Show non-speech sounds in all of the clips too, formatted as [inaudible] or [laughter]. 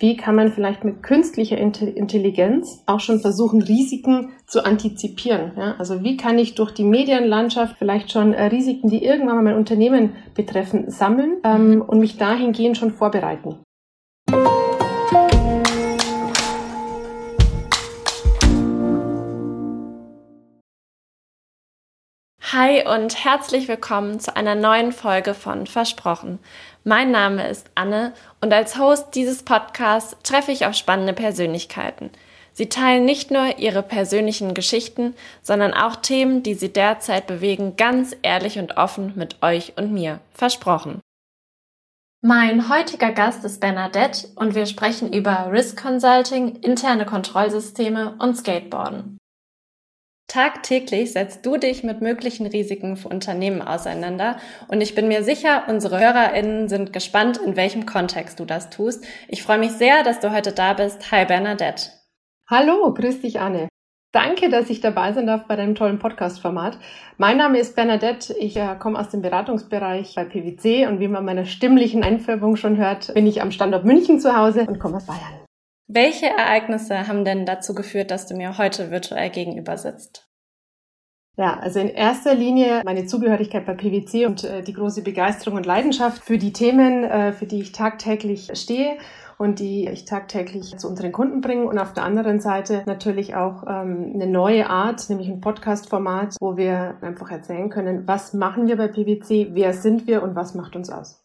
wie kann man vielleicht mit künstlicher Intelligenz auch schon versuchen, Risiken zu antizipieren. Ja? Also wie kann ich durch die Medienlandschaft vielleicht schon äh, Risiken, die irgendwann mal mein Unternehmen betreffen, sammeln ähm, mhm. und mich dahingehend schon vorbereiten. Hi und herzlich willkommen zu einer neuen Folge von Versprochen. Mein Name ist Anne und als Host dieses Podcasts treffe ich auf spannende Persönlichkeiten. Sie teilen nicht nur ihre persönlichen Geschichten, sondern auch Themen, die sie derzeit bewegen, ganz ehrlich und offen mit euch und mir. Versprochen. Mein heutiger Gast ist Bernadette und wir sprechen über Risk Consulting, interne Kontrollsysteme und Skateboarden. Tagtäglich setzt du dich mit möglichen Risiken für Unternehmen auseinander und ich bin mir sicher, unsere HörerInnen sind gespannt, in welchem Kontext du das tust. Ich freue mich sehr, dass du heute da bist. Hi Bernadette. Hallo, grüß dich Anne. Danke, dass ich dabei sein darf bei deinem tollen Podcast-Format. Mein Name ist Bernadette. Ich äh, komme aus dem Beratungsbereich bei PwC und wie man meiner stimmlichen Einfärbung schon hört, bin ich am Standort München zu Hause und komme aus Bayern. Welche Ereignisse haben denn dazu geführt, dass du mir heute virtuell gegenüber sitzt? Ja, also in erster Linie meine Zugehörigkeit bei PwC und äh, die große Begeisterung und Leidenschaft für die Themen, äh, für die ich tagtäglich stehe und die ich tagtäglich zu unseren Kunden bringe. Und auf der anderen Seite natürlich auch ähm, eine neue Art, nämlich ein Podcast-Format, wo wir einfach erzählen können, was machen wir bei PwC, wer sind wir und was macht uns aus.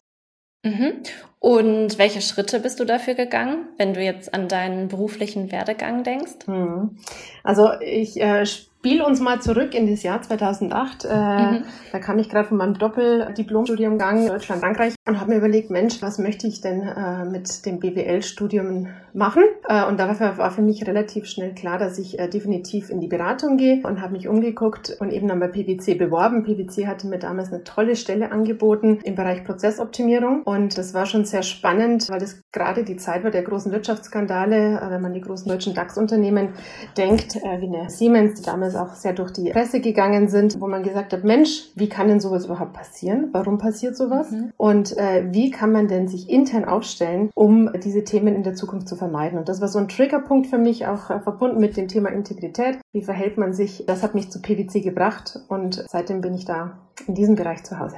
Mhm. Und welche Schritte bist du dafür gegangen, wenn du jetzt an deinen beruflichen Werdegang denkst? Mhm. Also ich äh, spiel uns mal zurück in das Jahr 2008. Äh, mhm. Da kam ich gerade von meinem Doppeldiplomstudiumgang Deutschland-Frankreich und habe mir überlegt, Mensch, was möchte ich denn äh, mit dem BWL-Studium machen? Äh, und da war, war, für mich relativ schnell klar, dass ich äh, definitiv in die Beratung gehe und habe mich umgeguckt und eben dann bei PwC beworben. PwC hatte mir damals eine tolle Stelle angeboten im Bereich Prozessoptimierung und das war schon sehr spannend, weil das gerade die Zeit war der großen Wirtschaftsskandale, äh, wenn man die großen deutschen DAX-Unternehmen denkt, äh, wie eine Siemens, die damals auch sehr durch die Presse gegangen sind, wo man gesagt hat, Mensch, wie kann denn sowas überhaupt passieren? Warum passiert sowas? Mhm. Und äh, wie kann man denn sich intern aufstellen, um diese Themen in der Zukunft zu vermeiden? Und das war so ein Triggerpunkt für mich, auch äh, verbunden mit dem Thema Integrität. Wie verhält man sich? Das hat mich zu PwC gebracht und seitdem bin ich da in diesem Bereich zu Hause.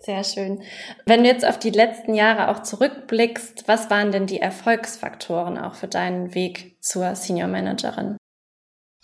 Sehr schön. Wenn du jetzt auf die letzten Jahre auch zurückblickst, was waren denn die Erfolgsfaktoren auch für deinen Weg zur Senior Managerin?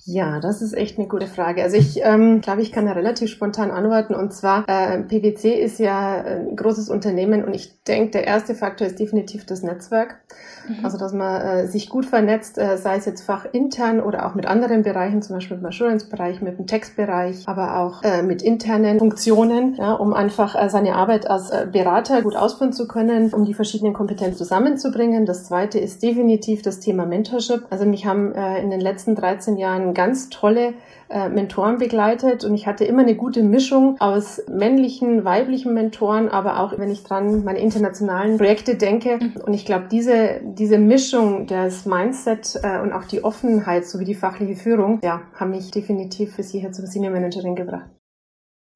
Ja, das ist echt eine gute Frage. Also ich ähm, glaube, ich kann da relativ spontan antworten. Und zwar, äh, PwC ist ja ein großes Unternehmen und ich denke, der erste Faktor ist definitiv das Netzwerk. Mhm. Also, dass man äh, sich gut vernetzt, äh, sei es jetzt fachintern oder auch mit anderen Bereichen, zum Beispiel mit dem Assurance-Bereich, mit dem Textbereich, aber auch äh, mit internen Funktionen, ja, um einfach äh, seine Arbeit als äh, Berater gut ausführen zu können, um die verschiedenen Kompetenzen zusammenzubringen. Das zweite ist definitiv das Thema Mentorship. Also mich haben äh, in den letzten 13 Jahren ganz tolle äh, Mentoren begleitet und ich hatte immer eine gute Mischung aus männlichen, weiblichen Mentoren, aber auch wenn ich dran meine internationalen Projekte denke. Und ich glaube, diese, diese Mischung, das Mindset äh, und auch die Offenheit sowie die fachliche Führung, ja, haben mich definitiv bis hierher zur Senior Managerin gebracht.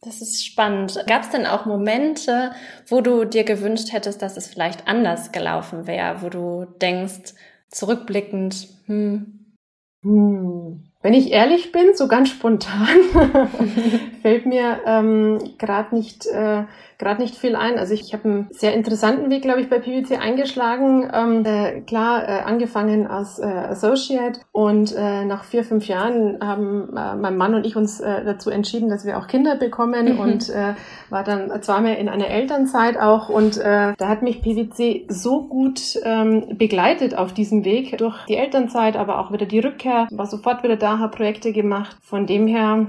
Das ist spannend. Gab es denn auch Momente, wo du dir gewünscht hättest, dass es vielleicht anders gelaufen wäre, wo du denkst, zurückblickend, hm. Hm. Wenn ich ehrlich bin, so ganz spontan, [laughs] fällt mir ähm, gerade nicht äh, gerade nicht viel ein. Also ich, ich habe einen sehr interessanten Weg, glaube ich, bei PwC eingeschlagen. Ähm, äh, klar, äh, angefangen als äh, Associate und äh, nach vier, fünf Jahren haben äh, mein Mann und ich uns äh, dazu entschieden, dass wir auch Kinder bekommen mhm. und äh, war dann zweimal in einer Elternzeit auch und äh, da hat mich PwC so gut ähm, begleitet auf diesem Weg durch die Elternzeit, aber auch wieder die Rückkehr, war sofort wieder da, habe Projekte gemacht. Von dem her,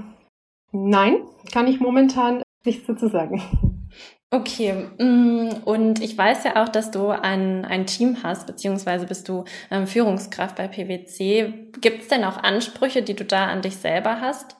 nein, kann ich momentan nichts dazu sagen. Okay, mm, und ich weiß ja auch, dass du ein, ein Team hast, beziehungsweise bist du ähm, Führungskraft bei PwC. Gibt es denn auch Ansprüche, die du da an dich selber hast?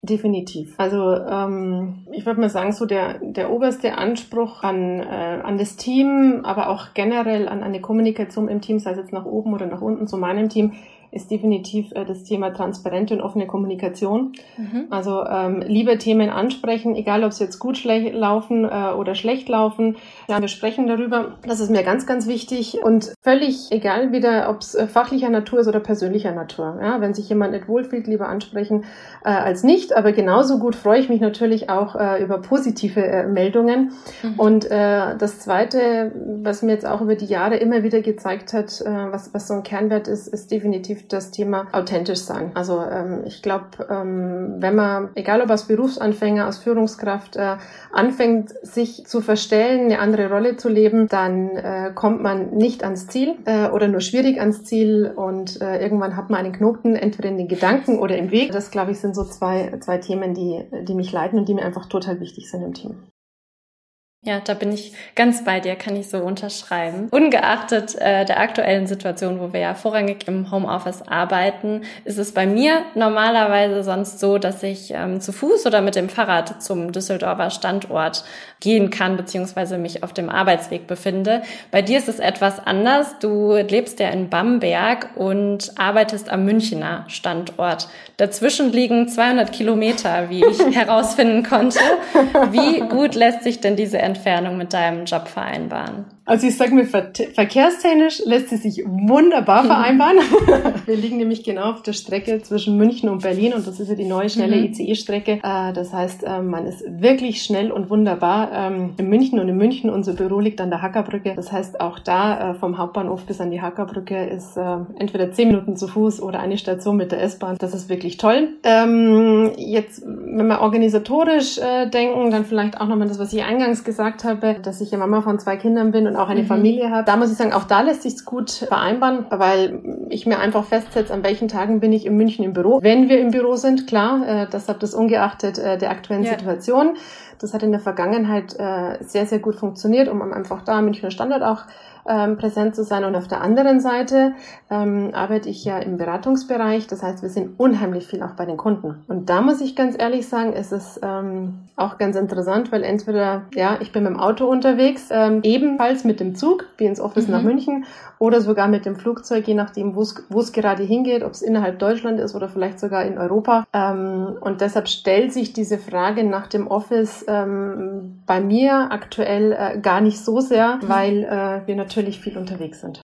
Definitiv. Also ähm, ich würde mal sagen, so der, der oberste Anspruch an, äh, an das Team, aber auch generell an eine Kommunikation im Team, sei es jetzt nach oben oder nach unten zu meinem Team, ist definitiv äh, das Thema transparente und offene Kommunikation. Mhm. Also ähm, lieber Themen ansprechen, egal ob es jetzt gut laufen äh, oder schlecht laufen. Ja, wir sprechen darüber. Das ist mir ganz, ganz wichtig und völlig egal wieder, ob es äh, fachlicher Natur ist oder persönlicher Natur. Ja, wenn sich jemand nicht wohlfühlt, lieber ansprechen äh, als nicht. Aber genauso gut freue ich mich natürlich auch äh, über positive äh, Meldungen. Mhm. Und äh, das Zweite, was mir jetzt auch über die Jahre immer wieder gezeigt hat, äh, was, was so ein Kernwert ist, ist definitiv das Thema authentisch sein. Also ähm, ich glaube, ähm, wenn man, egal ob als Berufsanfänger, als Führungskraft, äh, anfängt, sich zu verstellen, eine andere Rolle zu leben, dann äh, kommt man nicht ans Ziel äh, oder nur schwierig ans Ziel und äh, irgendwann hat man einen Knoten entweder in den Gedanken oder im Weg. Das, glaube ich, sind so zwei, zwei Themen, die, die mich leiten und die mir einfach total wichtig sind im Team. Ja, da bin ich ganz bei dir, kann ich so unterschreiben. Ungeachtet äh, der aktuellen Situation, wo wir ja vorrangig im Homeoffice arbeiten, ist es bei mir normalerweise sonst so, dass ich ähm, zu Fuß oder mit dem Fahrrad zum Düsseldorfer Standort gehen kann, beziehungsweise mich auf dem Arbeitsweg befinde. Bei dir ist es etwas anders. Du lebst ja in Bamberg und arbeitest am Münchner Standort. Dazwischen liegen 200 Kilometer, wie ich [laughs] herausfinden konnte. Wie gut lässt sich denn diese Entfernung mit deinem Job vereinbaren? Also ich sage mir, ver verkehrstechnisch lässt sie sich wunderbar vereinbaren. [laughs] Wir liegen nämlich genau auf der Strecke zwischen München und Berlin und das ist ja die neue schnelle mhm. ICE-Strecke. Äh, das heißt, äh, man ist wirklich schnell und wunderbar ähm, in München und in München unser Büro liegt an der Hackerbrücke. Das heißt, auch da äh, vom Hauptbahnhof bis an die Hackerbrücke ist entweder zehn Minuten zu Fuß oder eine Station mit der S-Bahn. Das ist wirklich toll. Ähm, jetzt, wenn wir organisatorisch denken, dann vielleicht auch nochmal das, was ich eingangs gesagt habe, dass ich ja Mama von zwei Kindern bin und auch eine mhm. Familie habe. Da muss ich sagen, auch da lässt sich's gut vereinbaren, weil ich mir einfach festsetze, an welchen Tagen bin ich in München im Büro. Wenn wir im Büro sind, klar, äh, deshalb das ungeachtet äh, der aktuellen ja. Situation. Das hat in der Vergangenheit äh, sehr, sehr gut funktioniert, um einfach da Münchner Standort auch ähm, präsent zu sein. Und auf der anderen Seite ähm, arbeite ich ja im Beratungsbereich. Das heißt, wir sind unheimlich viel auch bei den Kunden. Und da muss ich ganz ehrlich sagen, ist es ähm, auch ganz interessant, weil entweder, ja, ich bin mit dem Auto unterwegs, ähm, ebenfalls mit dem Zug, wie ins Office mhm. nach München, oder sogar mit dem Flugzeug, je nachdem, wo es gerade hingeht, ob es innerhalb Deutschland ist oder vielleicht sogar in Europa. Ähm, und deshalb stellt sich diese Frage nach dem Office ähm, bei mir aktuell äh, gar nicht so sehr, mhm. weil äh, wir natürlich natürlich viel unterwegs sind.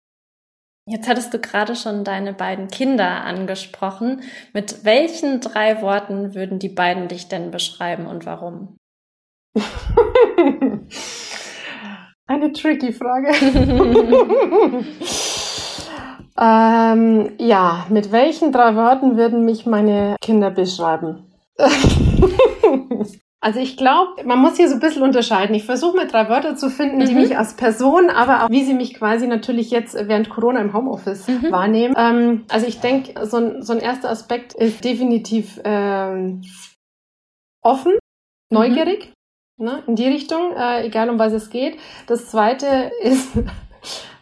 Jetzt hattest du gerade schon deine beiden Kinder angesprochen. Mit welchen drei Worten würden die beiden dich denn beschreiben und warum? [laughs] Eine tricky Frage. [laughs] ähm, ja, mit welchen drei Worten würden mich meine Kinder beschreiben? [laughs] Also ich glaube, man muss hier so ein bisschen unterscheiden. Ich versuche mal drei Wörter zu finden, die mhm. mich als Person, aber auch wie sie mich quasi natürlich jetzt während Corona im Homeoffice mhm. wahrnehmen. Ähm, also ich denke, so ein, so ein erster Aspekt ist definitiv ähm, offen, mhm. neugierig, mhm. ne, in die Richtung, äh, egal um was es geht. Das zweite ist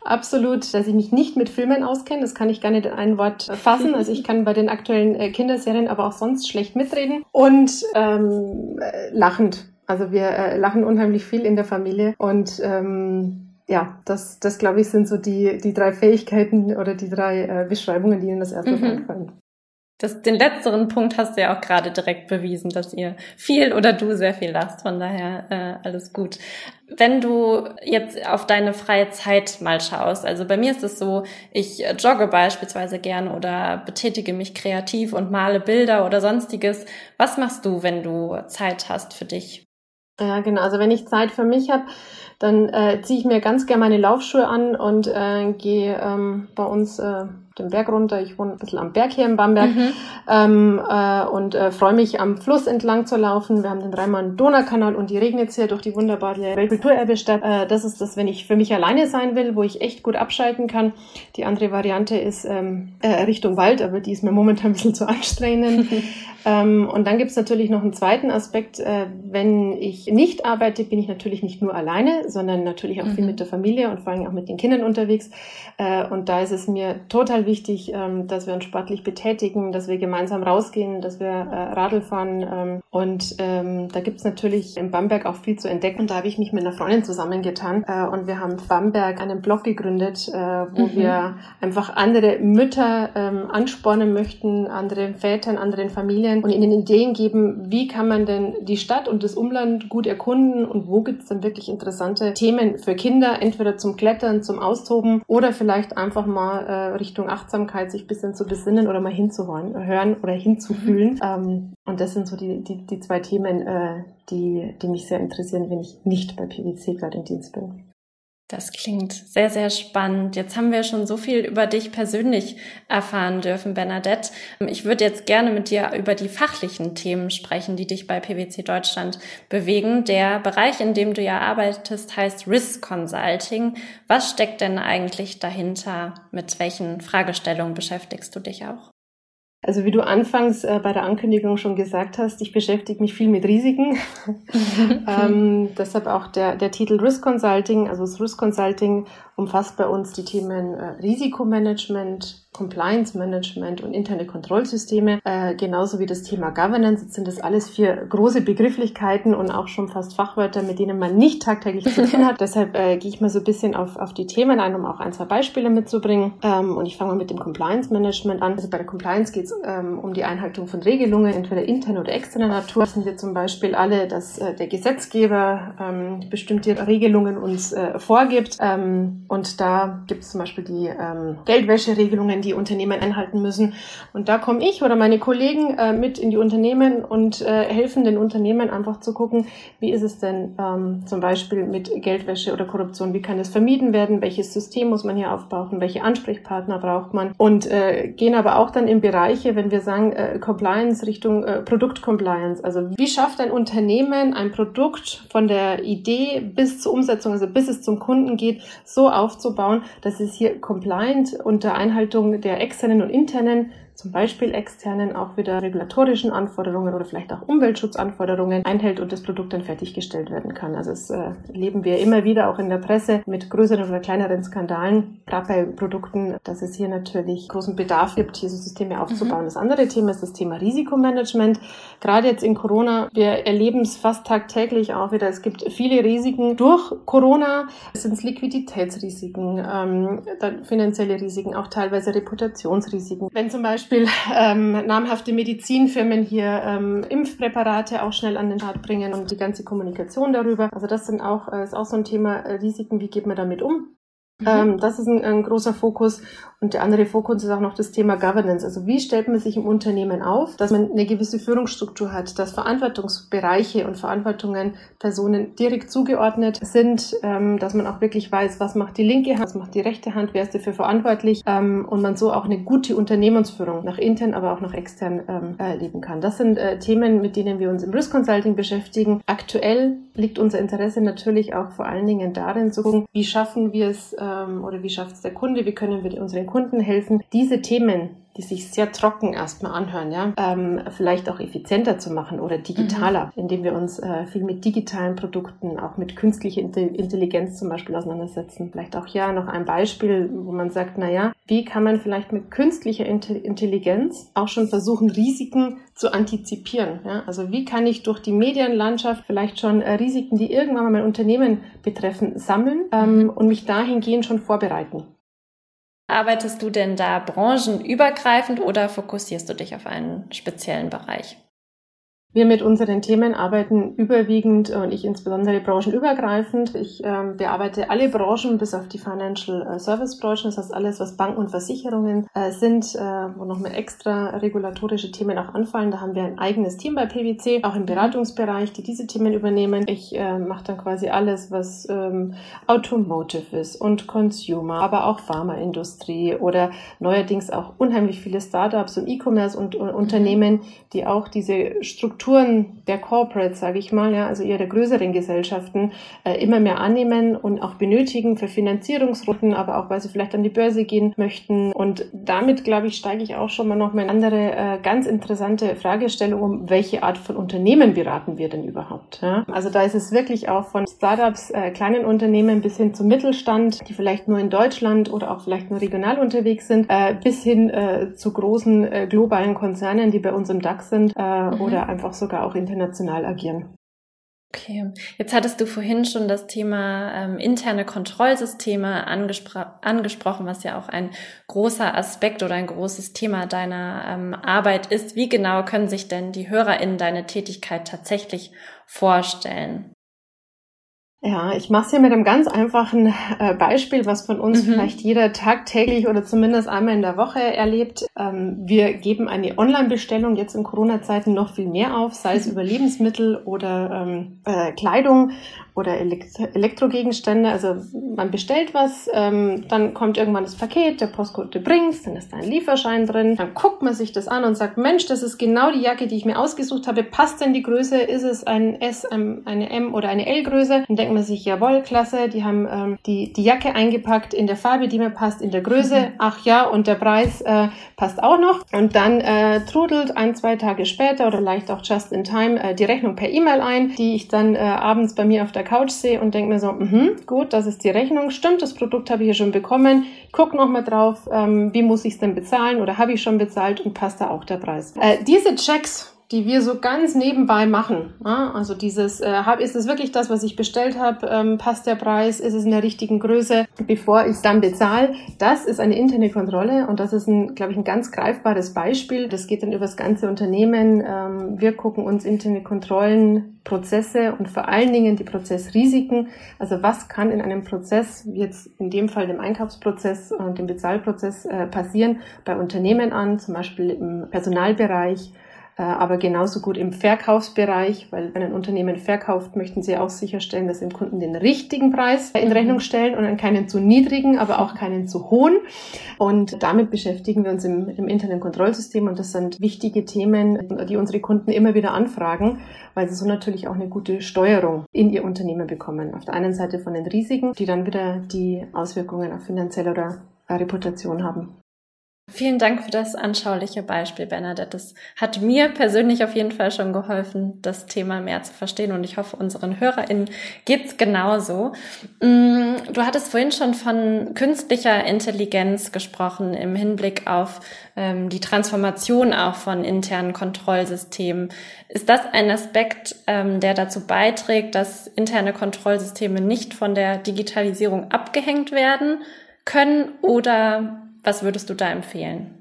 absolut, dass ich mich nicht mit Filmen auskenne. Das kann ich gar nicht in ein Wort fassen. Also ich kann bei den aktuellen äh, Kinderserien aber auch sonst schlecht mitreden. Und ähm, äh, lachend. Also wir äh, lachen unheimlich viel in der Familie und ähm, ja, das, das glaube ich, sind so die, die drei Fähigkeiten oder die drei äh, Beschreibungen, die Ihnen das erste mhm. einfallen. Das, den letzteren Punkt hast du ja auch gerade direkt bewiesen, dass ihr viel oder du sehr viel lasst. Von daher äh, alles gut. Wenn du jetzt auf deine freie Zeit mal schaust, also bei mir ist es so, ich jogge beispielsweise gern oder betätige mich kreativ und male Bilder oder sonstiges. Was machst du, wenn du Zeit hast für dich? Ja, genau. Also wenn ich Zeit für mich habe, dann äh, ziehe ich mir ganz gerne meine Laufschuhe an und äh, gehe ähm, bei uns äh, den Berg runter. Ich wohne ein bisschen am Berg hier in Bamberg mhm. ähm, äh, und äh, freue mich, am Fluss entlang zu laufen. Wir haben den Rhein-Main-Donau-Kanal und die regnet hier durch die wunderbare Weltkulturerbestadt. Äh, das ist das, wenn ich für mich alleine sein will, wo ich echt gut abschalten kann. Die andere Variante ist ähm, äh, Richtung Wald, aber die ist mir momentan ein bisschen zu anstrengend. [laughs] ähm, und dann gibt's natürlich noch einen zweiten Aspekt. Äh, wenn ich nicht arbeite, bin ich natürlich nicht nur alleine, sondern natürlich auch mhm. viel mit der Familie und vor allem auch mit den Kindern unterwegs. Äh, und da ist es mir total wichtig, ähm, dass wir uns sportlich betätigen, dass wir gemeinsam rausgehen, dass wir äh, Radl fahren. Ähm, und ähm, da gibt's natürlich in Bamberg auch viel zu entdecken. Und da habe ich mich mit einer Freundin zusammengetan äh, und wir haben Bamberg einen Blog gegründet, äh, wo mhm. wir einfach andere Mütter ähm, anspornen möchten, anderen Vätern, anderen Familien und ihnen Ideen geben, wie kann man denn die Stadt und das Umland gut erkunden und wo gibt's dann wirklich interessante Themen für Kinder, entweder zum Klettern, zum Austoben oder vielleicht einfach mal äh, Richtung Achtsamkeit sich bisschen zu besinnen oder mal hinzuhören hören oder hinzufühlen. Mhm. Ähm, und das sind so die, die, die zwei Themen, äh, die, die mich sehr interessieren, wenn ich nicht bei PwC gerade im Dienst bin. Das klingt sehr, sehr spannend. Jetzt haben wir schon so viel über dich persönlich erfahren dürfen, Bernadette. Ich würde jetzt gerne mit dir über die fachlichen Themen sprechen, die dich bei PwC Deutschland bewegen. Der Bereich, in dem du ja arbeitest, heißt Risk Consulting. Was steckt denn eigentlich dahinter? Mit welchen Fragestellungen beschäftigst du dich auch? Also wie du anfangs äh, bei der Ankündigung schon gesagt hast, ich beschäftige mich viel mit Risiken. [laughs] [laughs] ähm, deshalb auch der, der Titel Risk Consulting. Also das Risk Consulting umfasst bei uns die Themen äh, Risikomanagement, Compliance Management und interne Kontrollsysteme, äh, genauso wie das Thema Governance. Jetzt sind das alles vier große Begrifflichkeiten und auch schon fast Fachwörter, mit denen man nicht tagtäglich zu tun hat. [laughs] Deshalb äh, gehe ich mal so ein bisschen auf, auf die Themen ein, um auch ein, zwei Beispiele mitzubringen. Ähm, und ich fange mal mit dem Compliance Management an. Also bei der Compliance geht es ähm, um die Einhaltung von Regelungen, entweder interner oder externer Natur. Das sind wir zum Beispiel alle, dass äh, der Gesetzgeber ähm, bestimmte Regelungen uns äh, vorgibt. Ähm, und da gibt es zum Beispiel die ähm, Geldwäscheregelungen, Regeln, die Unternehmen einhalten müssen. Und da komme ich oder meine Kollegen äh, mit in die Unternehmen und äh, helfen den Unternehmen einfach zu gucken, wie ist es denn ähm, zum Beispiel mit Geldwäsche oder Korruption, wie kann es vermieden werden, welches System muss man hier aufbauen, welche Ansprechpartner braucht man? Und äh, gehen aber auch dann in Bereiche, wenn wir sagen äh, Compliance Richtung äh, Produktcompliance, also wie schafft ein Unternehmen ein Produkt von der Idee bis zur Umsetzung, also bis es zum Kunden geht, so aufzubauen, dass es hier compliant unter Einhaltung der externen und internen zum Beispiel externen auch wieder regulatorischen Anforderungen oder vielleicht auch Umweltschutzanforderungen einhält und das Produkt dann fertiggestellt werden kann. Also es äh, leben wir immer wieder auch in der Presse mit größeren oder kleineren Skandalen, gerade bei Produkten, dass es hier natürlich großen Bedarf gibt, hier so Systeme aufzubauen. Mhm. Das andere Thema ist das Thema Risikomanagement. Gerade jetzt in Corona, wir erleben es fast tagtäglich auch wieder. Es gibt viele Risiken durch Corona. Es sind Liquiditätsrisiken, ähm, dann finanzielle Risiken, auch teilweise Reputationsrisiken. Wenn zum Beispiel Beispiel ähm, namhafte Medizinfirmen hier ähm, Impfpräparate auch schnell an den Start bringen und die ganze Kommunikation darüber. Also das sind auch, äh, ist auch so ein Thema äh, Risiken, wie geht man damit um? Mhm. Ähm, das ist ein, ein, großer Fokus. Und der andere Fokus ist auch noch das Thema Governance. Also wie stellt man sich im Unternehmen auf, dass man eine gewisse Führungsstruktur hat, dass Verantwortungsbereiche und Verantwortungen Personen direkt zugeordnet sind, ähm, dass man auch wirklich weiß, was macht die linke Hand, was macht die rechte Hand, wer ist dafür verantwortlich ähm, und man so auch eine gute Unternehmensführung nach intern, aber auch nach extern ähm, erleben kann. Das sind äh, Themen, mit denen wir uns im Risk Consulting beschäftigen. Aktuell liegt unser Interesse natürlich auch vor allen Dingen darin zu gucken, wie schaffen wir es ähm, oder wie schafft es der Kunde, wie können wir unseren Kunden helfen, diese Themen, die sich sehr trocken erstmal anhören, ja, ähm, vielleicht auch effizienter zu machen oder digitaler, mhm. indem wir uns äh, viel mit digitalen Produkten, auch mit künstlicher Intelligenz zum Beispiel auseinandersetzen. Vielleicht auch ja noch ein Beispiel, wo man sagt, na ja, wie kann man vielleicht mit künstlicher Intelligenz auch schon versuchen, Risiken zu antizipieren? Ja? Also wie kann ich durch die Medienlandschaft vielleicht schon äh, Risiken, die irgendwann mal mein Unternehmen betreffen, sammeln ähm, mhm. und mich dahingehend schon vorbereiten? Arbeitest du denn da branchenübergreifend oder fokussierst du dich auf einen speziellen Bereich? Wir mit unseren Themen arbeiten überwiegend und ich insbesondere branchenübergreifend. Ich ähm, bearbeite alle Branchen bis auf die Financial äh, Service Branchen, das heißt alles, was Banken und Versicherungen äh, sind, äh, wo noch mehr extra regulatorische Themen auch anfallen. Da haben wir ein eigenes Team bei PwC, auch im Beratungsbereich, die diese Themen übernehmen. Ich äh, mache dann quasi alles, was ähm, Automotive ist und Consumer, aber auch Pharmaindustrie oder neuerdings auch unheimlich viele Startups und E-Commerce und, und Unternehmen, die auch diese Struktur Strukturen der Corporates, sage ich mal, ja, also eher der größeren Gesellschaften, äh, immer mehr annehmen und auch benötigen für Finanzierungsrunden, aber auch weil sie vielleicht an die Börse gehen möchten. Und damit, glaube ich, steige ich auch schon mal noch mal eine andere äh, ganz interessante Fragestellung um, welche Art von Unternehmen beraten wir denn überhaupt? Ja? Also da ist es wirklich auch von Startups, äh, kleinen Unternehmen bis hin zum Mittelstand, die vielleicht nur in Deutschland oder auch vielleicht nur regional unterwegs sind, äh, bis hin äh, zu großen äh, globalen Konzernen, die bei uns im DAX sind mhm. oder einfach sogar auch international agieren. Okay, jetzt hattest du vorhin schon das Thema ähm, interne Kontrollsysteme angespro angesprochen, was ja auch ein großer Aspekt oder ein großes Thema deiner ähm, Arbeit ist. Wie genau können sich denn die HörerInnen deine Tätigkeit tatsächlich vorstellen? Ja, ich mache es hier mit einem ganz einfachen äh, Beispiel, was von uns mhm. vielleicht jeder tagtäglich oder zumindest einmal in der Woche erlebt. Ähm, wir geben eine Online-Bestellung jetzt in Corona-Zeiten noch viel mehr auf, sei es über Lebensmittel oder ähm, äh, Kleidung oder Elekt Elektrogegenstände. Also man bestellt was, ähm, dann kommt irgendwann das Paket, der Postcode bringt, dann ist da ein Lieferschein drin. Dann guckt man sich das an und sagt, Mensch, das ist genau die Jacke, die ich mir ausgesucht habe. Passt denn die Größe? Ist es ein S, ein, eine M oder eine L-Größe? Denkt man sich, jawohl, klasse, die haben ähm, die, die Jacke eingepackt in der Farbe, die mir passt, in der Größe. Mhm. Ach ja, und der Preis äh, passt auch noch. Und dann äh, trudelt ein, zwei Tage später oder vielleicht auch just in time äh, die Rechnung per E-Mail ein, die ich dann äh, abends bei mir auf der Couch sehe und denke mir so, mh, gut, das ist die Rechnung, stimmt, das Produkt habe ich ja schon bekommen, guck noch mal drauf, ähm, wie muss ich es denn bezahlen oder habe ich schon bezahlt und passt da auch der Preis. Äh, diese Checks die wir so ganz nebenbei machen. Ja, also dieses, äh, hab, ist es wirklich das, was ich bestellt habe? Ähm, passt der Preis? Ist es in der richtigen Größe, bevor ich es dann bezahle? Das ist eine interne Kontrolle und das ist, glaube ich, ein ganz greifbares Beispiel. Das geht dann über das ganze Unternehmen. Ähm, wir gucken uns interne Kontrollen, Prozesse und vor allen Dingen die Prozessrisiken. Also was kann in einem Prozess, jetzt in dem Fall dem Einkaufsprozess und dem Bezahlprozess äh, passieren, bei Unternehmen an, zum Beispiel im Personalbereich, aber genauso gut im Verkaufsbereich, weil wenn ein Unternehmen verkauft, möchten sie auch sicherstellen, dass sie dem Kunden den richtigen Preis in Rechnung stellen und keinen zu niedrigen, aber auch keinen zu hohen. Und damit beschäftigen wir uns im, im internen Kontrollsystem und das sind wichtige Themen, die unsere Kunden immer wieder anfragen, weil sie so natürlich auch eine gute Steuerung in ihr Unternehmen bekommen. Auf der einen Seite von den Risiken, die dann wieder die Auswirkungen auf finanzielle oder Reputation haben. Vielen Dank für das anschauliche Beispiel, Bernadette. Das hat mir persönlich auf jeden Fall schon geholfen, das Thema mehr zu verstehen und ich hoffe, unseren HörerInnen geht's genauso. Mm, du hattest vorhin schon von künstlicher Intelligenz gesprochen im Hinblick auf ähm, die Transformation auch von internen Kontrollsystemen. Ist das ein Aspekt, ähm, der dazu beiträgt, dass interne Kontrollsysteme nicht von der Digitalisierung abgehängt werden können oder was würdest du da empfehlen?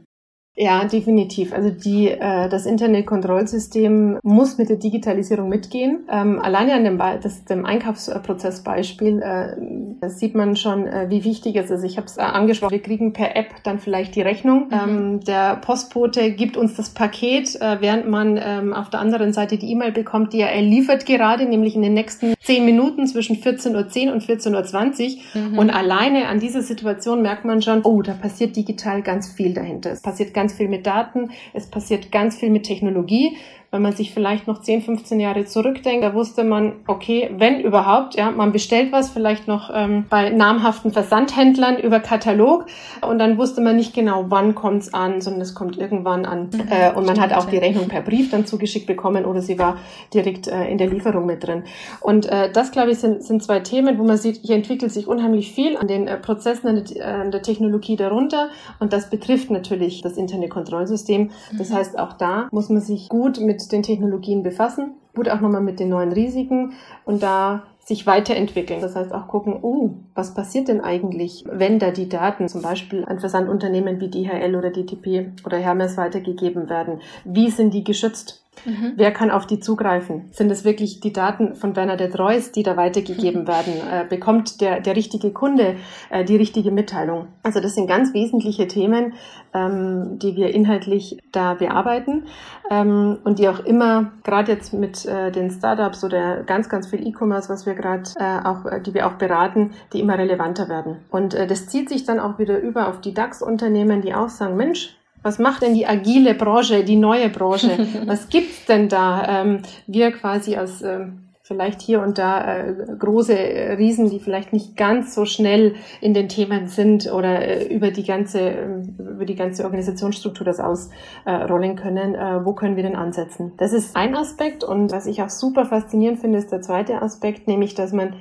Ja, definitiv. Also die, äh, das Internetkontrollsystem muss mit der Digitalisierung mitgehen. Ähm, alleine an dem, das, dem Einkaufsprozessbeispiel äh, sieht man schon, äh, wie wichtig es ist. Ich habe es äh, angesprochen, wir kriegen per App dann vielleicht die Rechnung. Mhm. Ähm, der Postbote gibt uns das Paket, äh, während man ähm, auf der anderen Seite die E-Mail bekommt, die er liefert gerade, nämlich in den nächsten zehn Minuten zwischen 14.10 Uhr und 14.20 Uhr. Mhm. Und alleine an dieser Situation merkt man schon, oh, da passiert digital ganz viel dahinter. Es passiert ganz viel mit Daten, es passiert ganz viel mit Technologie wenn man sich vielleicht noch 10, 15 Jahre zurückdenkt, da wusste man, okay, wenn überhaupt, ja, man bestellt was vielleicht noch ähm, bei namhaften Versandhändlern über Katalog und dann wusste man nicht genau, wann kommt's an, sondern es kommt irgendwann an. Mhm, äh, und man stimmt, hat auch die Rechnung per Brief dann zugeschickt bekommen oder sie war direkt äh, in der Lieferung mit drin. Und äh, das, glaube ich, sind, sind zwei Themen, wo man sieht, hier entwickelt sich unheimlich viel an den äh, Prozessen, an der, an der Technologie darunter und das betrifft natürlich das interne Kontrollsystem. Das mhm. heißt, auch da muss man sich gut mit mit den Technologien befassen, gut auch nochmal mit den neuen Risiken und da sich weiterentwickeln. Das heißt auch gucken, oh, was passiert denn eigentlich, wenn da die Daten zum Beispiel an Versandunternehmen wie DHL oder DTP oder Hermes weitergegeben werden? Wie sind die geschützt? Mhm. Wer kann auf die zugreifen? Sind es wirklich die Daten von Bernadette Reuss, die da weitergegeben [laughs] werden? Äh, bekommt der, der richtige Kunde äh, die richtige Mitteilung? Also das sind ganz wesentliche Themen, ähm, die wir inhaltlich da bearbeiten ähm, und die auch immer, gerade jetzt mit äh, den Startups oder ganz, ganz viel E-Commerce, was wir gerade äh, auch, äh, die wir auch beraten, die immer relevanter werden. Und äh, das zieht sich dann auch wieder über auf die DAX-Unternehmen, die auch sagen, Mensch, Was macht denn die agile Branche, die neue Branche? [laughs] Was gibt's denn da? Ähm, wir quasi als ähm, vielleicht hier und da äh, große äh, Riesen, die vielleicht nicht ganz so schnell in den Themen sind oder äh, über die ganze äh, über die ganze Organisationsstruktur das ausrollen können. Äh, wo können wir denn ansetzen? Das ist ein Aspekt und was ich auch super faszinierend finde, ist der zweite Aspekt, nämlich dass man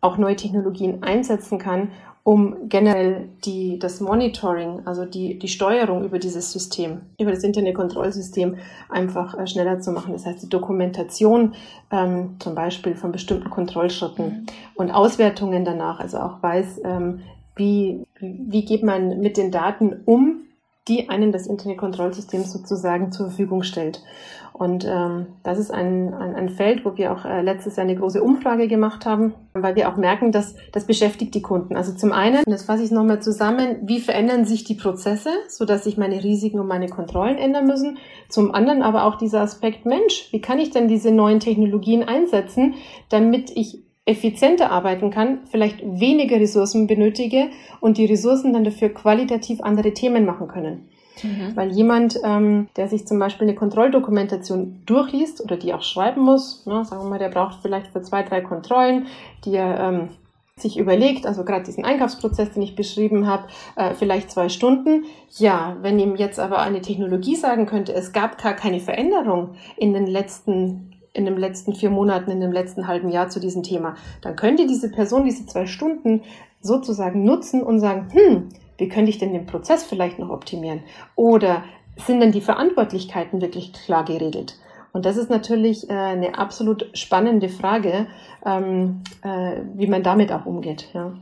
auch neue Technologien einsetzen kann, um generell die, das Monitoring, also die, die Steuerung über dieses System, über das Internetkontrollsystem einfach äh, schneller zu machen. Das heißt, die Dokumentation ähm, zum Beispiel von bestimmten Kontrollschritten mhm. und Auswertungen danach, also auch weiß, ähm, wie, wie geht man mit den Daten um, die einen das Internetkontrollsystem sozusagen zur Verfügung stellt. Und ähm, das ist ein, ein, ein Feld, wo wir auch äh, letztes Jahr eine große Umfrage gemacht haben, weil wir auch merken, dass das beschäftigt die Kunden. Also zum einen, das fasse ich nochmal zusammen, wie verändern sich die Prozesse, sodass sich meine Risiken und meine Kontrollen ändern müssen. Zum anderen aber auch dieser Aspekt, Mensch, wie kann ich denn diese neuen Technologien einsetzen, damit ich effizienter arbeiten kann, vielleicht weniger Ressourcen benötige und die Ressourcen dann dafür qualitativ andere Themen machen können. Mhm. Weil jemand, ähm, der sich zum Beispiel eine Kontrolldokumentation durchliest oder die auch schreiben muss, ne, sagen wir mal, der braucht vielleicht für zwei, drei Kontrollen, die er ähm, sich überlegt, also gerade diesen Einkaufsprozess, den ich beschrieben habe, äh, vielleicht zwei Stunden. Ja, wenn ihm jetzt aber eine Technologie sagen könnte, es gab gar keine Veränderung in den letzten in den letzten vier Monaten, in dem letzten halben Jahr zu diesem Thema, dann könnte diese Person diese zwei Stunden sozusagen nutzen und sagen, hm, wie könnte ich denn den Prozess vielleicht noch optimieren? Oder sind denn die Verantwortlichkeiten wirklich klar geregelt? Und das ist natürlich äh, eine absolut spannende Frage, ähm, äh, wie man damit auch umgeht. Ja.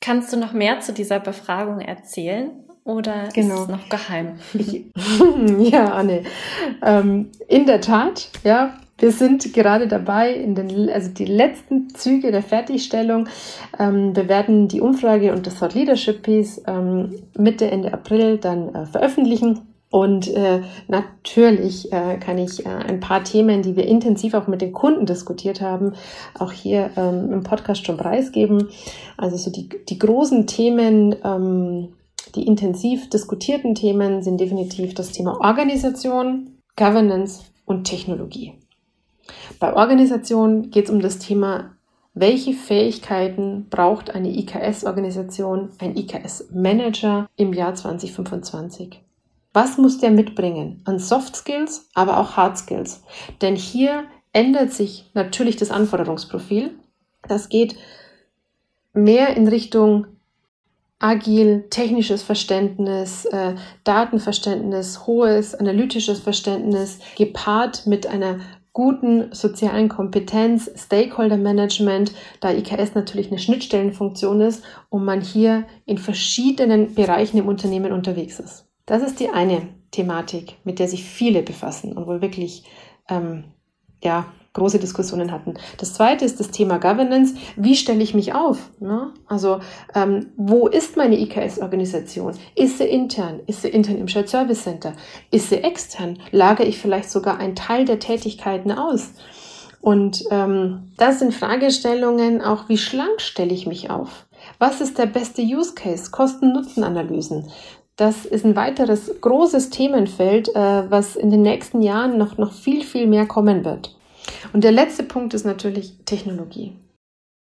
Kannst du noch mehr zu dieser Befragung erzählen? Oder genau. ist es noch geheim? [laughs] Ja, Anne. Ähm, in der Tat, ja, wir sind gerade dabei, in den, also die letzten Züge der Fertigstellung. Ähm, wir werden die Umfrage und das Thought Leadership Piece ähm, Mitte, Ende April dann äh, veröffentlichen. Und äh, natürlich äh, kann ich äh, ein paar Themen, die wir intensiv auch mit den Kunden diskutiert haben, auch hier ähm, im Podcast schon preisgeben. Also so die, die großen Themen, ähm, die intensiv diskutierten Themen sind definitiv das Thema Organisation, Governance und Technologie. Bei Organisationen geht es um das Thema, welche Fähigkeiten braucht eine IKS-Organisation, ein IKS-Manager im Jahr 2025? Was muss der mitbringen an Soft Skills, aber auch Hard Skills? Denn hier ändert sich natürlich das Anforderungsprofil. Das geht mehr in Richtung agil, technisches Verständnis, äh, Datenverständnis, hohes analytisches Verständnis, gepaart mit einer guten sozialen Kompetenz, Stakeholder Management, da IKS natürlich eine Schnittstellenfunktion ist und man hier in verschiedenen Bereichen im Unternehmen unterwegs ist. Das ist die eine Thematik, mit der sich viele befassen und wohl wirklich ähm, ja, große Diskussionen hatten. Das zweite ist das Thema Governance. Wie stelle ich mich auf? Ne? Also ähm, wo ist meine IKS-Organisation? Ist sie intern? Ist sie intern im Shared Service Center? Ist sie extern? Lagere ich vielleicht sogar einen Teil der Tätigkeiten aus? Und ähm, das sind Fragestellungen auch, wie schlank stelle ich mich auf? Was ist der beste Use Case? Kosten-Nutzen-Analysen. Das ist ein weiteres großes Themenfeld, äh, was in den nächsten Jahren noch, noch viel, viel mehr kommen wird. Und der letzte Punkt ist natürlich Technologie.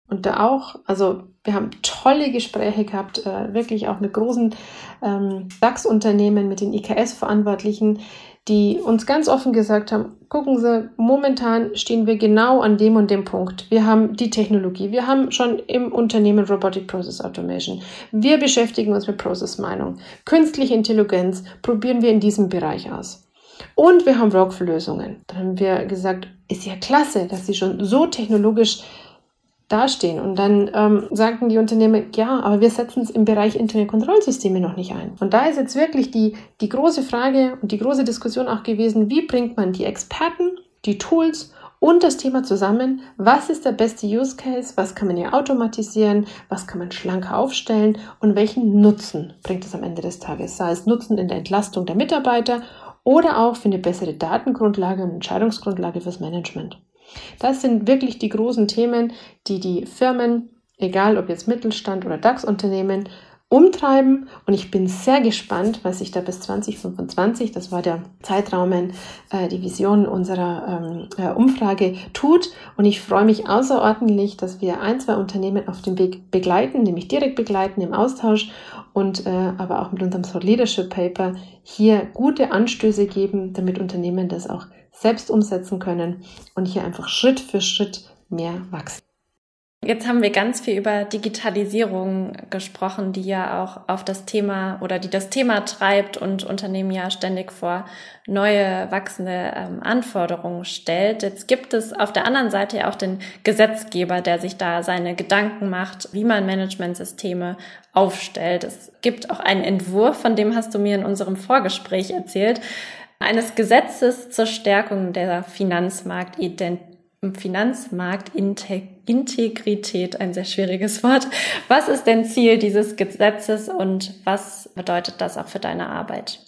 Und da auch, also wir haben tolle Gespräche gehabt, äh, wirklich auch mit großen ähm, DAX-Unternehmen, mit den IKS-Verantwortlichen, die uns ganz offen gesagt haben, gucken Sie, momentan stehen wir genau an dem und dem Punkt. Wir haben die Technologie, wir haben schon im Unternehmen Robotic Process Automation. Wir beschäftigen uns mit Process Mining. Künstliche Intelligenz probieren wir in diesem Bereich aus. Und wir haben Workflow-Lösungen. Dann haben wir gesagt, ist ja klasse, dass sie schon so technologisch dastehen. Und dann ähm, sagten die Unternehmen, ja, aber wir setzen es im Bereich Internetkontrollsysteme noch nicht ein. Und da ist jetzt wirklich die, die große Frage und die große Diskussion auch gewesen, wie bringt man die Experten, die Tools und das Thema zusammen. Was ist der beste Use Case? Was kann man hier automatisieren? Was kann man schlanker aufstellen? Und welchen Nutzen bringt es am Ende des Tages? Sei es Nutzen in der Entlastung der Mitarbeiter oder auch für eine bessere Datengrundlage und Entscheidungsgrundlage fürs Management. Das sind wirklich die großen Themen, die die Firmen, egal ob jetzt Mittelstand oder DAX-Unternehmen, umtreiben. Und ich bin sehr gespannt, was sich da bis 2025, das war der Zeitraum, äh, die Vision unserer ähm, äh, Umfrage tut. Und ich freue mich außerordentlich, dass wir ein, zwei Unternehmen auf dem Weg begleiten, nämlich direkt begleiten im Austausch und äh, aber auch mit unserem Thought Leadership Paper hier gute Anstöße geben, damit Unternehmen das auch selbst umsetzen können und hier einfach Schritt für Schritt mehr wachsen. Jetzt haben wir ganz viel über Digitalisierung gesprochen, die ja auch auf das Thema oder die das Thema treibt und Unternehmen ja ständig vor neue wachsende ähm, Anforderungen stellt. Jetzt gibt es auf der anderen Seite ja auch den Gesetzgeber, der sich da seine Gedanken macht, wie man Managementsysteme aufstellt. Es gibt auch einen Entwurf, von dem hast du mir in unserem Vorgespräch erzählt, eines Gesetzes zur Stärkung der Finanzmarktidentität Finanzmarktintegrität, ein sehr schwieriges Wort. Was ist denn Ziel dieses Gesetzes und was bedeutet das auch für deine Arbeit?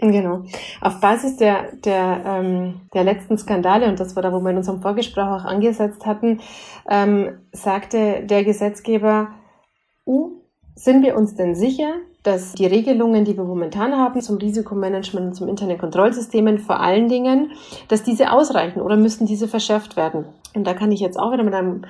Genau. Auf Basis der, der, ähm, der letzten Skandale, und das war da, wo wir in unserem Vorgespräch auch angesetzt hatten, ähm, sagte der Gesetzgeber, uh, sind wir uns denn sicher, dass die Regelungen, die wir momentan haben zum Risikomanagement und zum internen Kontrollsystemen vor allen Dingen, dass diese ausreichen oder müssten diese verschärft werden? Und da kann ich jetzt auch wieder mit einem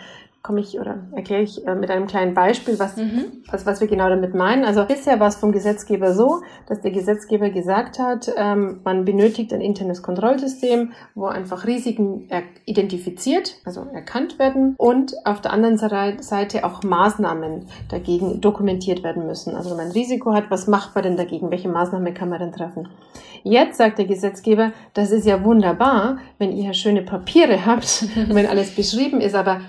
komme ich oder erkläre ich äh, mit einem kleinen Beispiel, was, mhm. was, was wir genau damit meinen. Also bisher war es vom Gesetzgeber so, dass der Gesetzgeber gesagt hat, ähm, man benötigt ein internes Kontrollsystem, wo einfach Risiken identifiziert, also erkannt werden und auf der anderen Seite auch Maßnahmen dagegen dokumentiert werden müssen. Also wenn man ein Risiko hat, was macht man denn dagegen? Welche Maßnahmen kann man denn treffen? Jetzt sagt der Gesetzgeber, das ist ja wunderbar, wenn ihr schöne Papiere habt, [laughs] wenn alles beschrieben ist, aber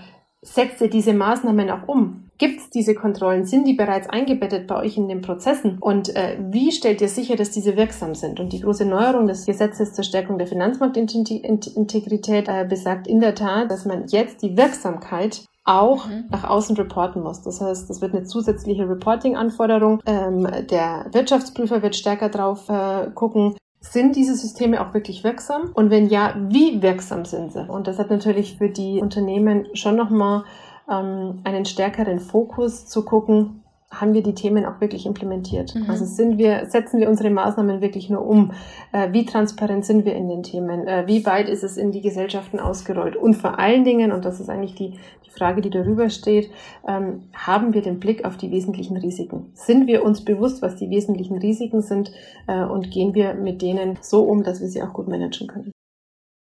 setzt ihr diese Maßnahmen auch um? Gibt es diese Kontrollen? Sind die bereits eingebettet bei euch in den Prozessen? Und äh, wie stellt ihr sicher, dass diese wirksam sind? Und die große Neuerung des Gesetzes zur Stärkung der Finanzmarktintegrität äh, besagt in der Tat, dass man jetzt die Wirksamkeit auch mhm. nach außen reporten muss. Das heißt, das wird eine zusätzliche Reporting-Anforderung. Ähm, der Wirtschaftsprüfer wird stärker drauf äh, gucken, sind diese Systeme auch wirklich wirksam? Und wenn ja, wie wirksam sind sie? Und das hat natürlich für die Unternehmen schon nochmal ähm, einen stärkeren Fokus zu gucken, haben wir die Themen auch wirklich implementiert? Mhm. Also sind wir, setzen wir unsere Maßnahmen wirklich nur um? Äh, wie transparent sind wir in den Themen? Äh, wie weit ist es in die Gesellschaften ausgerollt? Und vor allen Dingen, und das ist eigentlich die, die Frage, die darüber steht, ähm, haben wir den Blick auf die wesentlichen Risiken? Sind wir uns bewusst, was die wesentlichen Risiken sind? Äh, und gehen wir mit denen so um, dass wir sie auch gut managen können?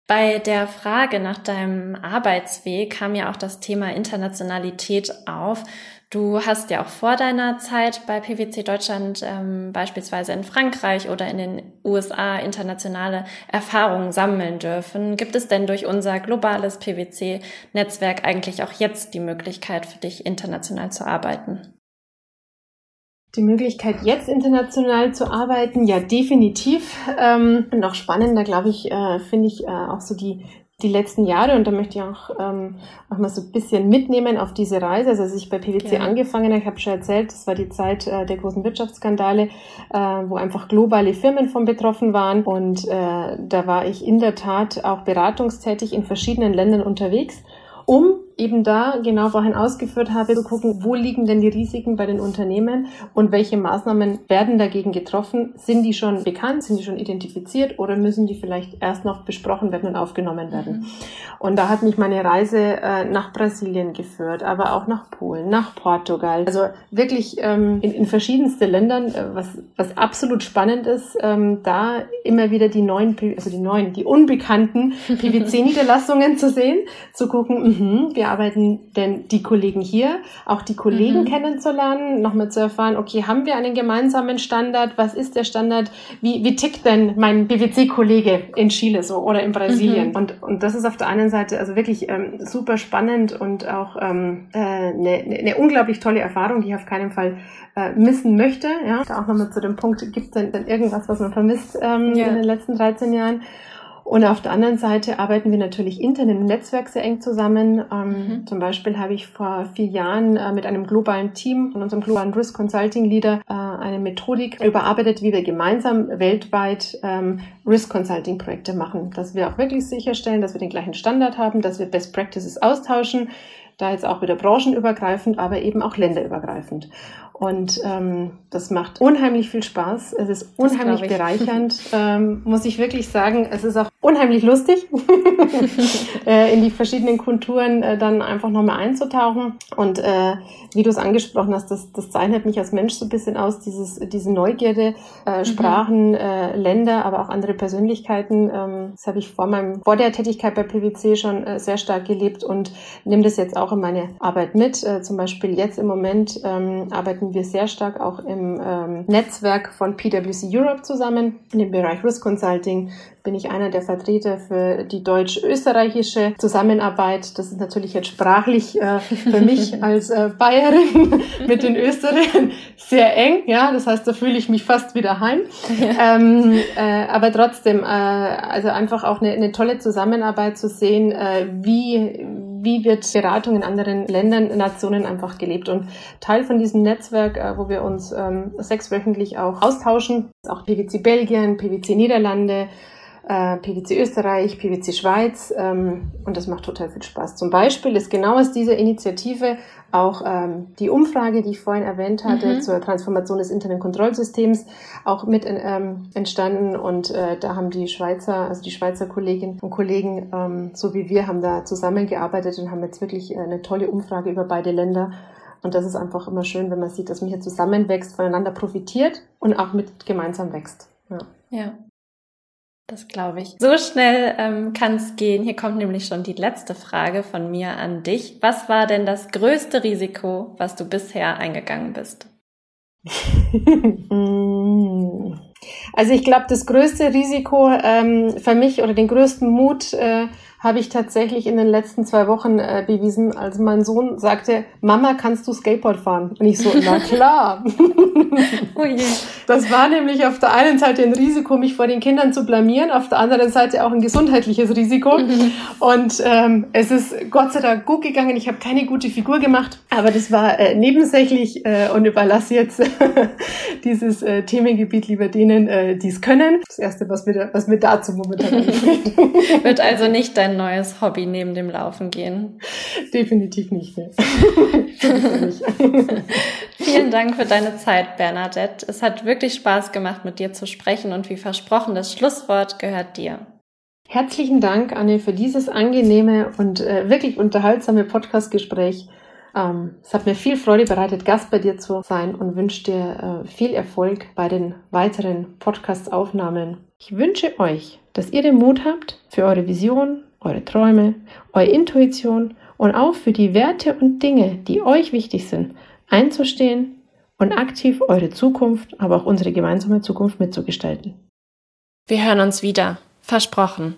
Bei der Frage nach deinem Arbeitsweg kam ja auch das Thema Internationalität auf. Du hast ja auch vor deiner Zeit bei PwC Deutschland ähm, beispielsweise in Frankreich oder in den USA internationale Erfahrungen sammeln dürfen. Gibt es denn durch unser globales PwC-Netzwerk eigentlich auch jetzt die Möglichkeit für dich, international zu arbeiten? Die Möglichkeit, jetzt international zu arbeiten, ja, definitiv. Ähm, noch spannender, glaube ich, äh, finde ich äh, auch so die, die letzten Jahre und da möchte ich auch, ähm, auch mal so ein bisschen mitnehmen auf diese Reise. Also als ich bei PwC ja. angefangen habe, ich habe schon erzählt, das war die Zeit äh, der großen Wirtschaftsskandale, äh, wo einfach globale Firmen von betroffen waren und äh, da war ich in der Tat auch beratungstätig in verschiedenen Ländern unterwegs, um eben da genau vorhin ausgeführt habe, zu gucken, wo liegen denn die Risiken bei den Unternehmen und welche Maßnahmen werden dagegen getroffen? Sind die schon bekannt? Sind die schon identifiziert oder müssen die vielleicht erst noch besprochen werden und aufgenommen werden? Mhm. Und da hat mich meine Reise äh, nach Brasilien geführt, aber auch nach Polen, nach Portugal. Also wirklich ähm, in, in verschiedenste Ländern, äh, was, was absolut spannend ist, ähm, da immer wieder die neuen, also die neuen, die unbekannten [laughs] PwC-Niederlassungen zu sehen, zu gucken, mh, wir arbeiten denn die Kollegen hier, auch die Kollegen mhm. kennenzulernen, nochmal zu erfahren, okay, haben wir einen gemeinsamen Standard? Was ist der Standard? Wie, wie tickt denn mein BWC-Kollege in Chile so oder in Brasilien? Mhm. Und, und das ist auf der einen Seite also wirklich ähm, super spannend und auch ähm, äh, eine, eine unglaublich tolle Erfahrung, die ich auf keinen Fall äh, missen möchte. Ja, da auch nochmal zu dem Punkt, gibt es denn, denn irgendwas, was man vermisst ähm, ja. in den letzten 13 Jahren? Und auf der anderen Seite arbeiten wir natürlich intern im Netzwerk sehr eng zusammen. Ähm, mhm. Zum Beispiel habe ich vor vier Jahren äh, mit einem globalen Team von unserem globalen Risk Consulting Leader äh, eine Methodik überarbeitet, wie wir gemeinsam weltweit ähm, Risk Consulting Projekte machen. Dass wir auch wirklich sicherstellen, dass wir den gleichen Standard haben, dass wir Best Practices austauschen, da jetzt auch wieder branchenübergreifend, aber eben auch länderübergreifend. Und ähm, das macht unheimlich viel Spaß. Es ist unheimlich bereichernd, [laughs] ähm, muss ich wirklich sagen. Es ist auch unheimlich lustig, [laughs] äh, in die verschiedenen Kulturen äh, dann einfach nochmal einzutauchen. Und äh, wie du es angesprochen hast, das, das zeichnet mich als Mensch so ein bisschen aus, dieses, diese Neugierde, äh, mhm. Sprachen, äh, Länder, aber auch andere Persönlichkeiten. Ähm, das habe ich vor meinem, vor der Tätigkeit bei PwC schon äh, sehr stark gelebt und nehme das jetzt auch in meine Arbeit mit. Äh, zum Beispiel jetzt im Moment ähm, arbeiten arbeiten wir sehr stark auch im ähm, Netzwerk von PwC Europe zusammen. In dem Bereich Risk Consulting bin ich einer der Vertreter für die deutsch-österreichische Zusammenarbeit. Das ist natürlich jetzt sprachlich äh, für mich [laughs] als äh, Bayerin [laughs] mit den Österreichern sehr eng. Ja, das heißt, da fühle ich mich fast wieder heim. Ja. Ähm, äh, aber trotzdem, äh, also einfach auch eine, eine tolle Zusammenarbeit zu sehen, äh, wie wie wird Beratung in anderen Ländern, Nationen einfach gelebt. Und Teil von diesem Netzwerk, äh, wo wir uns ähm, sechswöchentlich auch austauschen, ist auch PwC Belgien, PwC Niederlande, äh, PwC Österreich, PwC Schweiz ähm, und das macht total viel Spaß. Zum Beispiel ist genau aus dieser Initiative auch ähm, die Umfrage, die ich vorhin erwähnt hatte, mhm. zur Transformation des internen Kontrollsystems auch mit ähm, entstanden und äh, da haben die Schweizer, also die Schweizer Kolleginnen und Kollegen, ähm, so wie wir, haben da zusammengearbeitet und haben jetzt wirklich äh, eine tolle Umfrage über beide Länder und das ist einfach immer schön, wenn man sieht, dass man hier zusammenwächst, voneinander profitiert und auch mit gemeinsam wächst. Ja. ja. Das glaube ich. So schnell ähm, kann es gehen. Hier kommt nämlich schon die letzte Frage von mir an dich. Was war denn das größte Risiko, was du bisher eingegangen bist? [laughs] also ich glaube, das größte Risiko ähm, für mich oder den größten Mut äh, habe ich tatsächlich in den letzten zwei Wochen äh, bewiesen, als mein Sohn sagte, Mama, kannst du Skateboard fahren? Und ich so, na [laughs] klar. oh je. Das war nämlich auf der einen Seite ein Risiko, mich vor den Kindern zu blamieren, auf der anderen Seite auch ein gesundheitliches Risiko. Mhm. [laughs] Und ähm, es ist Gott sei Dank gut gegangen. Ich habe keine gute Figur gemacht, aber das war äh, nebensächlich äh, und überlasse jetzt dieses äh, Themengebiet lieber denen, äh, die es können. Das Erste, was mir, was mir dazu momentan. [laughs] Wird also nicht dein dein neues Hobby neben dem Laufen gehen? Definitiv nicht. Ne? [laughs] Vielen Dank für deine Zeit, Bernadette. Es hat wirklich Spaß gemacht, mit dir zu sprechen und wie versprochen, das Schlusswort gehört dir. Herzlichen Dank, Anne, für dieses angenehme und äh, wirklich unterhaltsame Podcast-Gespräch. Ähm, es hat mir viel Freude bereitet, Gast bei dir zu sein und wünsche dir äh, viel Erfolg bei den weiteren Podcast-Aufnahmen. Ich wünsche euch, dass ihr den Mut habt, für eure Vision, eure Träume, eure Intuition und auch für die Werte und Dinge, die euch wichtig sind, einzustehen und aktiv eure Zukunft, aber auch unsere gemeinsame Zukunft mitzugestalten. Wir hören uns wieder. Versprochen.